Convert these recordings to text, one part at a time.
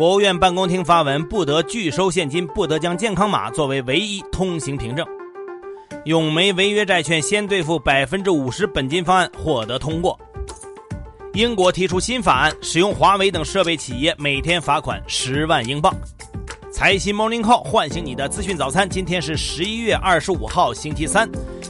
国务院办公厅发文，不得拒收现金，不得将健康码作为唯一通行凭证。永煤违约债券先兑付百分之五十本金方案获得通过。英国提出新法案，使用华为等设备企业每天罚款十万英镑。财新 Morning Call 唤醒你的资讯早餐，今天是十一月二十五号，星期三。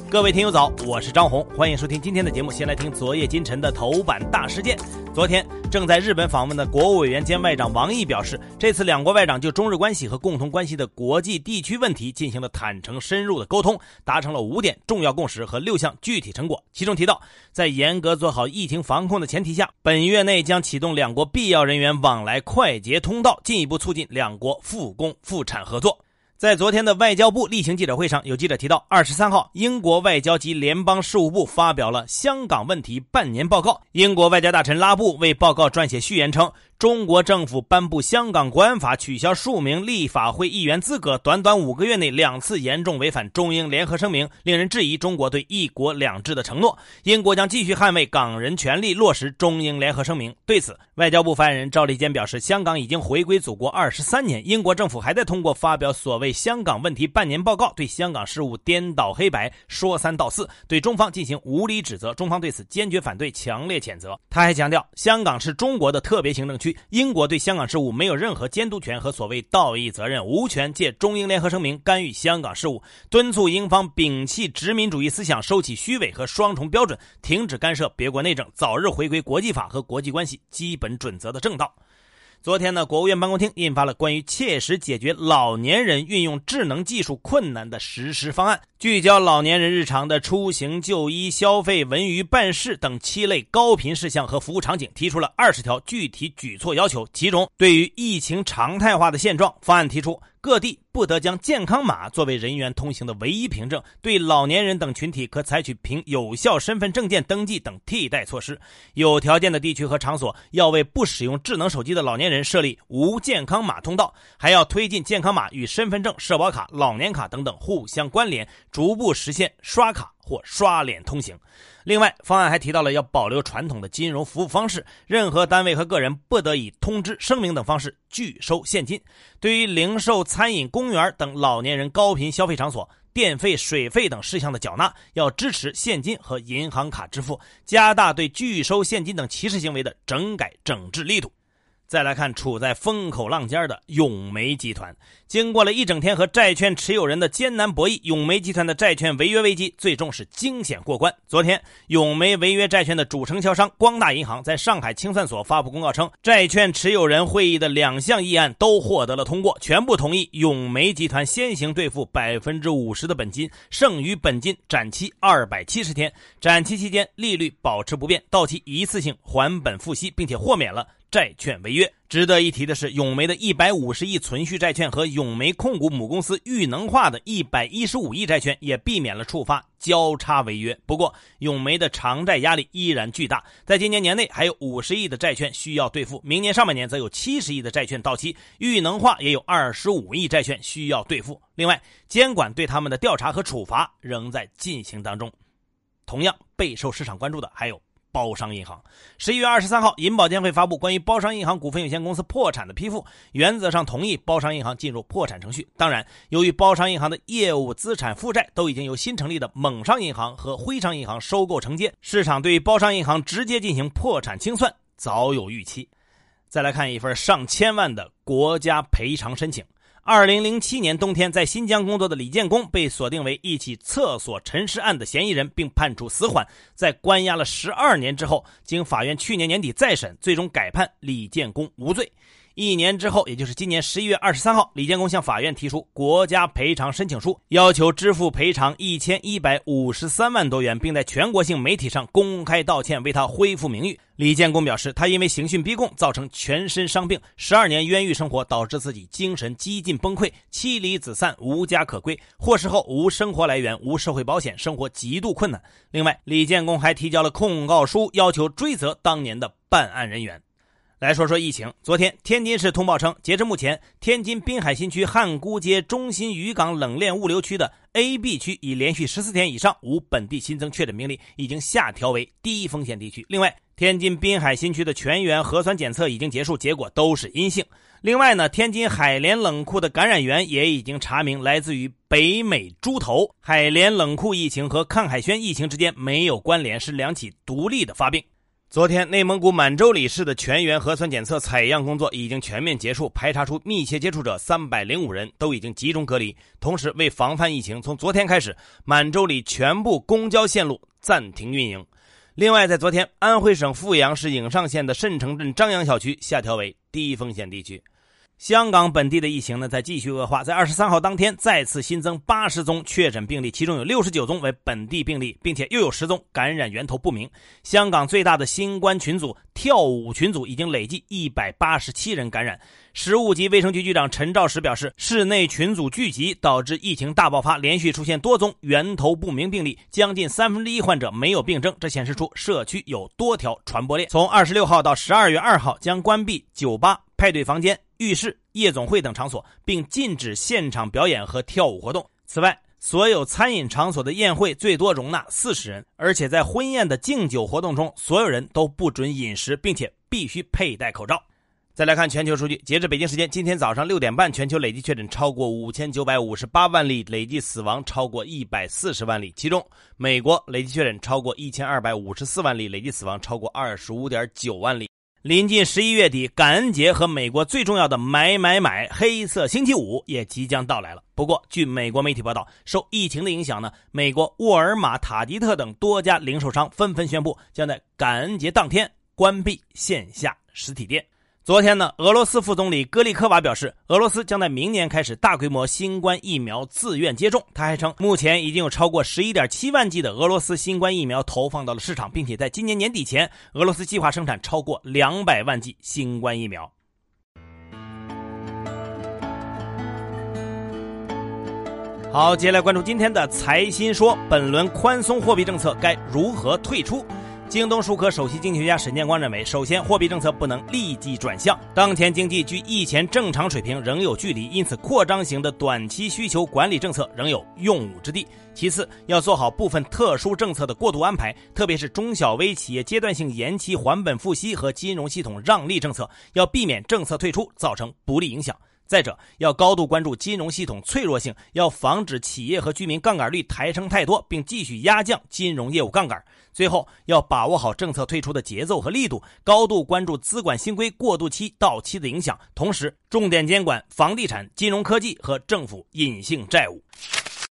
各位听友早，我是张红，欢迎收听今天的节目。先来听昨夜今晨的头版大事件。昨天正在日本访问的国务委员兼外长王毅表示，这次两国外长就中日关系和共同关系的国际地区问题进行了坦诚深入的沟通，达成了五点重要共识和六项具体成果。其中提到，在严格做好疫情防控的前提下，本月内将启动两国必要人员往来快捷通道，进一步促进两国复工复产合作。在昨天的外交部例行记者会上，有记者提到，二十三号，英国外交及联邦事务部发表了香港问题半年报告。英国外交大臣拉布为报告撰写序言称。中国政府颁布香港国安法，取消数名立法会议员资格，短短五个月内两次严重违反中英联合声明，令人质疑中国对一国两制的承诺。英国将继续捍卫港人权利，落实中英联合声明。对此，外交部发言人赵立坚表示，香港已经回归祖国二十三年，英国政府还在通过发表所谓香港问题半年报告，对香港事务颠倒黑白，说三道四，对中方进行无理指责。中方对此坚决反对，强烈谴责。他还强调，香港是中国的特别行政区。英国对香港事务没有任何监督权和所谓道义责任，无权借中英联合声明干预香港事务，敦促英方摒弃殖民主义思想，收起虚伪和双重标准，停止干涉别国内政，早日回归国际法和国际关系基本准则的正道。昨天呢，国务院办公厅印发了关于切实解决老年人运用智能技术困难的实施方案，聚焦老年人日常的出行、就医、消费、文娱、办事等七类高频事项和服务场景，提出了二十条具体举措要求。其中，对于疫情常态化的现状，方案提出。各地不得将健康码作为人员通行的唯一凭证，对老年人等群体可采取凭有效身份证件登记等替代措施。有条件的地区和场所要为不使用智能手机的老年人设立无健康码通道，还要推进健康码与身份证、社保卡、老年卡等等互相关联，逐步实现刷卡。或刷脸通行。另外，方案还提到了要保留传统的金融服务方式，任何单位和个人不得以通知、声明等方式拒收现金。对于零售、餐饮、公园等老年人高频消费场所，电费、水费等事项的缴纳要支持现金和银行卡支付，加大对拒收现金等歧视行为的整改整治力度。再来看处在风口浪尖的永煤集团，经过了一整天和债券持有人的艰难博弈，永煤集团的债券违约危机最终是惊险过关。昨天，永煤违约债券的主承销商光大银行在上海清算所发布公告称，债券持有人会议的两项议案都获得了通过，全部同意永煤集团先行兑付百分之五十的本金，剩余本金展期二百七十天，展期期间利率保持不变，到期一次性还本付息，并且豁免了。债券违约，值得一提的是，永煤的一百五十亿存续债券和永煤控股母公司裕能化的一百一十五亿债券也避免了触发交叉违约。不过，永煤的偿债压力依然巨大，在今年年内还有五十亿的债券需要兑付，明年上半年则有七十亿的债券到期，裕能化也有二十五亿债券需要兑付。另外，监管对他们的调查和处罚仍在进行当中。同样备受市场关注的还有。包商银行十一月二十三号，银保监会发布关于包商银行股份有限公司破产的批复，原则上同意包商银行进入破产程序。当然，由于包商银行的业务资产负债都已经由新成立的蒙商银行和徽商银行收购承接，市场对于包商银行直接进行破产清算早有预期。再来看一份上千万的国家赔偿申请。二零零七年冬天，在新疆工作的李建功被锁定为一起厕所沉尸案的嫌疑人，并判处死缓。在关押了十二年之后，经法院去年年底再审，最终改判李建功无罪。一年之后，也就是今年十一月二十三号，李建功向法院提出国家赔偿申请书，要求支付赔偿一千一百五十三万多元，并在全国性媒体上公开道歉，为他恢复名誉。李建功表示，他因为刑讯逼供造成全身伤病，十二年冤狱生活导致自己精神几近崩溃，妻离子散，无家可归。获释后无生活来源，无社会保险，生活极度困难。另外，李建功还提交了控告书，要求追责当年的办案人员。来说说疫情。昨天，天津市通报称，截至目前，天津滨海新区汉沽街中心渔港冷链物流区的 A、B 区已连续十四天以上无本地新增确诊病例，已经下调为低风险地区。另外，天津滨海新区的全员核酸检测已经结束，结果都是阴性。另外呢，天津海联冷库的感染源也已经查明来自于北美猪头。海联冷库疫情和抗海轩疫情之间没有关联，是两起独立的发病。昨天，内蒙古满洲里市的全员核酸检测采样工作已经全面结束，排查出密切接触者三百零五人，都已经集中隔离。同时，为防范疫情，从昨天开始，满洲里全部公交线路暂停运营。另外，在昨天，安徽省阜阳市颍上县的慎城镇张杨小区下调为低风险地区。香港本地的疫情呢，在继续恶化。在二十三号当天，再次新增八十宗确诊病例，其中有六十九宗为本地病例，并且又有十宗感染源头不明。香港最大的新冠群组跳舞群组已经累计一百八十七人感染。食物及卫生局局长陈肇始表示，室内群组聚集导致疫情大爆发，连续出现多宗源头不明病例，将近三分之一患者没有病症，这显示出社区有多条传播链。从二十六号到十二月二号，将关闭酒吧、派对房间。浴室、夜总会等场所，并禁止现场表演和跳舞活动。此外，所有餐饮场所的宴会最多容纳四十人，而且在婚宴的敬酒活动中，所有人都不准饮食，并且必须佩戴口罩。再来看全球数据，截至北京时间今天早上六点半，全球累计确诊超过五千九百五十八万例，累计死亡超过一百四十万例。其中，美国累计确诊超过一千二百五十四万例，累计死亡超过二十五点九万例。临近十一月底，感恩节和美国最重要的买买买黑色星期五也即将到来了。不过，据美国媒体报道，受疫情的影响呢，美国沃尔玛、塔吉特等多家零售商纷纷宣布，将在感恩节当天关闭线下实体店。昨天呢，俄罗斯副总理戈利科娃表示，俄罗斯将在明年开始大规模新冠疫苗自愿接种。他还称，目前已经有超过十一点七万剂的俄罗斯新冠疫苗投放到了市场，并且在今年年底前，俄罗斯计划生产超过两百万剂新冠疫苗。好，接下来关注今天的财新说，本轮宽松货币政策该如何退出？京东数科首席经济学家沈建光认为，首先，货币政策不能立即转向，当前经济距疫前正常水平仍有距离，因此扩张型的短期需求管理政策仍有用武之地。其次，要做好部分特殊政策的过渡安排，特别是中小微企业阶段性延期还本付息和金融系统让利政策，要避免政策退出造成不利影响。再者，要高度关注金融系统脆弱性，要防止企业和居民杠杆率抬升太多，并继续压降金融业务杠杆。最后，要把握好政策退出的节奏和力度，高度关注资管新规过渡期到期的影响，同时重点监管房地产、金融科技和政府隐性债务。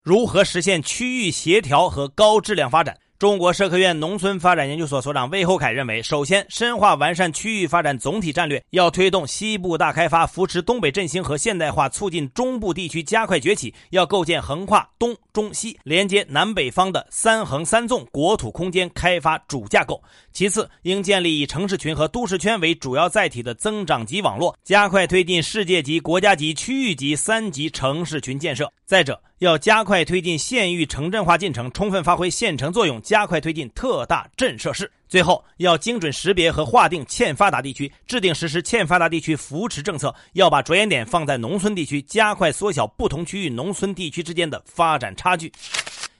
如何实现区域协调和高质量发展？中国社科院农村发展研究所所长魏厚凯认为，首先深化完善区域发展总体战略，要推动西部大开发，扶持东北振兴和现代化，促进中部地区加快崛起。要构建横跨东中西、连接南北方的三横三纵国土空间开发主架构。其次，应建立以城市群和都市圈为主要载体的增长级网络，加快推进世界级、国家级、区域级三级城市群建设。再者，要加快推进县域城镇化进程，充分发挥县城作用，加快推进特大镇设施。最后，要精准识别和划定欠发达地区，制定实施欠发达地区扶持政策。要把着眼点放在农村地区，加快缩小不同区域农村地区之间的发展差距。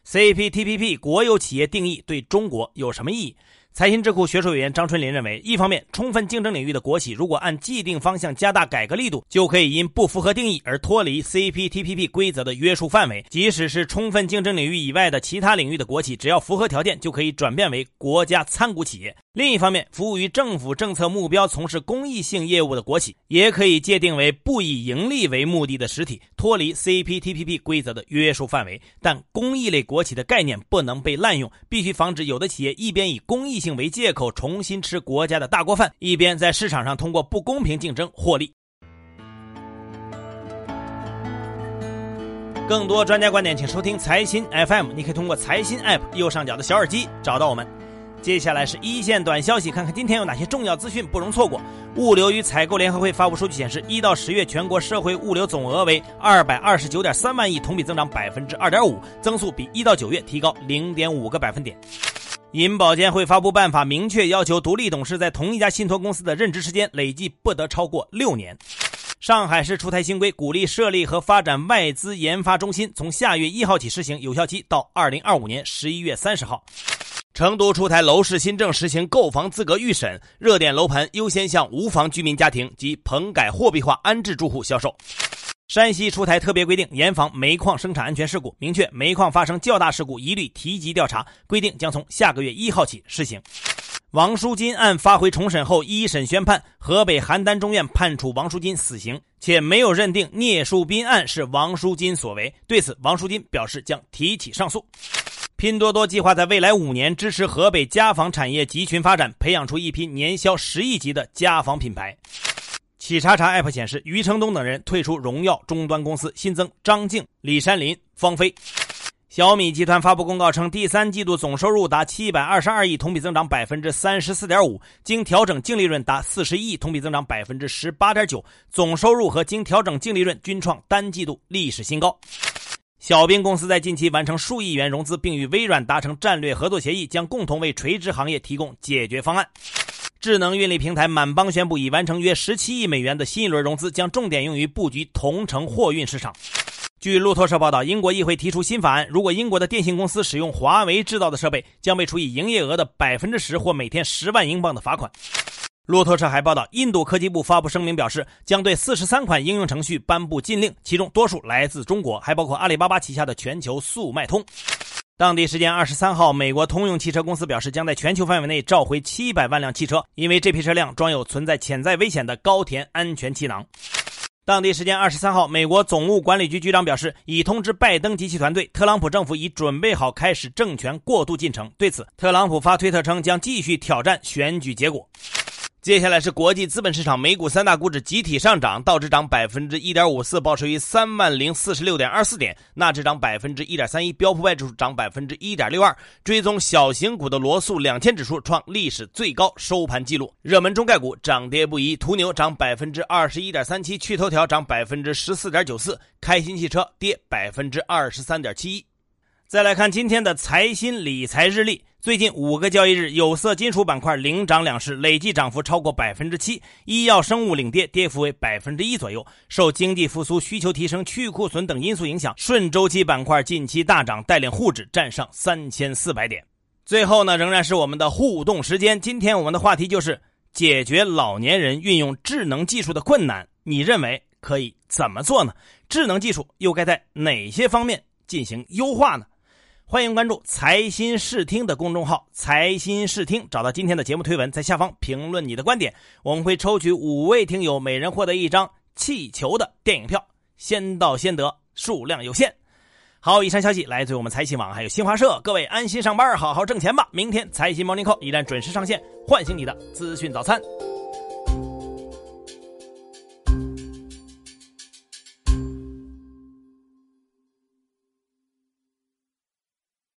CPTPP 国有企业定义对中国有什么意义？财新智库学术委员张春林认为，一方面，充分竞争领域的国企如果按既定方向加大改革力度，就可以因不符合定义而脱离 CPTPP 规则的约束范围；即使是充分竞争领域以外的其他领域的国企，只要符合条件，就可以转变为国家参股企业。另一方面，服务于政府政策目标、从事公益性业务的国企，也可以界定为不以盈利为目的的实体，脱离 CPTPP 规则的约束范围。但公益类国企的概念不能被滥用，必须防止有的企业一边以公益性为借口重新吃国家的大锅饭，一边在市场上通过不公平竞争获利。更多专家观点，请收听财新 FM。你可以通过财新 App 右上角的小耳机找到我们。接下来是一线短消息，看看今天有哪些重要资讯不容错过。物流与采购联合会发布数据显示，一到十月全国社会物流总额为二百二十九点三万亿，同比增长百分之二点五，增速比一到九月提高零点五个百分点。银保监会发布办法，明确要求独立董事在同一家信托公司的任职时间累计不得超过六年。上海市出台新规，鼓励设立和发展外资研发中心，从下月一号起施行，有效期到二零二五年十一月三十号。成都出台楼市新政，实行购房资格预审，热点楼盘优先向无房居民家庭及棚改货币化安置住户销售。山西出台特别规定，严防煤矿生产安全事故，明确煤矿发生较大事故一律提级调查，规定将从下个月一号起施行。王书金案发回重审后，一审宣判，河北邯郸中院判处王书金死刑，且没有认定聂树斌案是王书金所为。对此，王书金表示将提起上诉。拼多多计划在未来五年支持河北家纺产业集群发展，培养出一批年销十亿级的家纺品牌。企查查 App 显示，余承东等人退出荣耀终端公司，新增张静、李山林、方飞。小米集团发布公告称，第三季度总收入达七百二十二亿，同比增长百分之三十四点五，经调整净利润达四十亿，同比增长百分之十八点九，总收入和经调整净利润均创单季度历史新高。小冰公司在近期完成数亿元融资，并与微软达成战略合作协议，将共同为垂直行业提供解决方案。智能运力平台满帮宣布，已完成约十七亿美元的新一轮融资，将重点用于布局同城货运市场。据路透社报道，英国议会提出新法案，如果英国的电信公司使用华为制造的设备，将被处以营业额的百分之十或每天十万英镑的罚款。路透社还报道，印度科技部发布声明表示，将对四十三款应用程序颁布禁令，其中多数来自中国，还包括阿里巴巴旗下的全球速卖通。当地时间二十三号，美国通用汽车公司表示，将在全球范围内召回七百万辆汽车，因为这批车辆装有存在潜在危险的高田安全气囊。当地时间二十三号，美国总务管理局局长表示，已通知拜登及其团队，特朗普政府已准备好开始政权过渡进程。对此，特朗普发推特称，将继续挑战选举结果。接下来是国际资本市场，美股三大股指集体上涨，道指涨百分之一点五四，报收于三万零四十六点二四点；纳指涨百分之一点三一，标普外指数涨百分之一点六二。追踪小型股的罗素两千指数创历史最高收盘纪录。热门中概股涨跌不一，途牛涨百分之二十一点三七，趣头条涨百分之十四点九四，开心汽车跌百分之二十三点七一。再来看今天的财新理财日历。最近五个交易日，有色金属板块领涨两市，累计涨幅超过百分之七；医药生物领跌，跌幅为百分之一左右。受经济复苏、需求提升、去库存等因素影响，顺周期板块近期大涨，带领沪指站上三千四百点。最后呢，仍然是我们的互动时间。今天我们的话题就是解决老年人运用智能技术的困难，你认为可以怎么做呢？智能技术又该在哪些方面进行优化呢？欢迎关注财新视听的公众号“财新视听”，找到今天的节目推文，在下方评论你的观点，我们会抽取五位听友，每人获得一张气球的电影票，先到先得，数量有限。好，以上消息来自于我们财新网，还有新华社。各位安心上班，好好挣钱吧。明天财新 Morning Call 依然准时上线，唤醒你的资讯早餐。